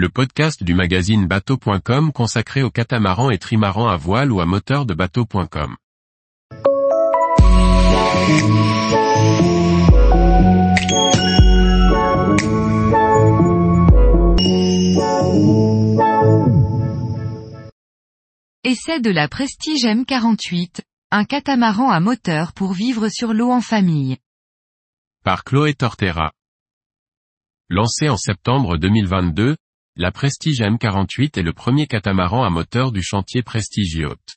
le podcast du magazine bateau.com consacré aux catamarans et trimarans à voile ou à moteur de bateau.com. Essai de la Prestige M48, un catamaran à moteur pour vivre sur l'eau en famille. Par Chloé Tortera. Lancé en septembre 2022, la Prestige M48 est le premier catamaran à moteur du chantier Prestige Yacht.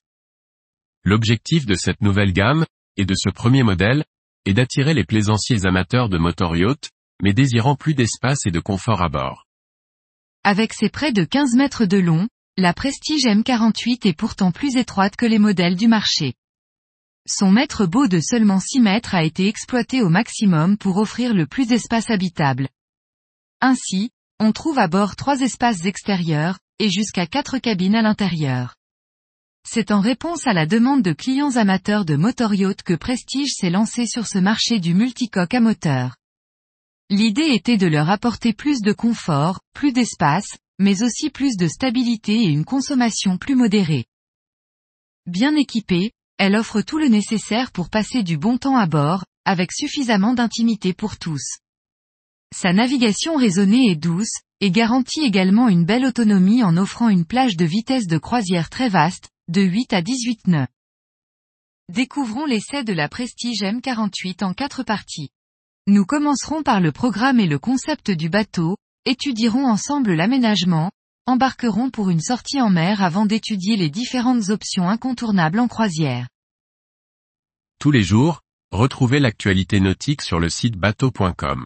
L'objectif de cette nouvelle gamme, et de ce premier modèle, est d'attirer les plaisanciers amateurs de motor yacht, mais désirant plus d'espace et de confort à bord. Avec ses près de 15 mètres de long, la Prestige M48 est pourtant plus étroite que les modèles du marché. Son mètre beau de seulement 6 mètres a été exploité au maximum pour offrir le plus d'espace habitable. Ainsi, on trouve à bord trois espaces extérieurs, et jusqu'à quatre cabines à l'intérieur. C'est en réponse à la demande de clients amateurs de motor yacht que Prestige s'est lancé sur ce marché du multicoque à moteur. L'idée était de leur apporter plus de confort, plus d'espace, mais aussi plus de stabilité et une consommation plus modérée. Bien équipée, elle offre tout le nécessaire pour passer du bon temps à bord, avec suffisamment d'intimité pour tous. Sa navigation raisonnée et douce, et garantit également une belle autonomie en offrant une plage de vitesse de croisière très vaste, de 8 à 18 nœuds. Découvrons l'essai de la Prestige M48 en quatre parties. Nous commencerons par le programme et le concept du bateau, étudierons ensemble l'aménagement, embarquerons pour une sortie en mer avant d'étudier les différentes options incontournables en croisière. Tous les jours, retrouvez l'actualité nautique sur le site bateau.com.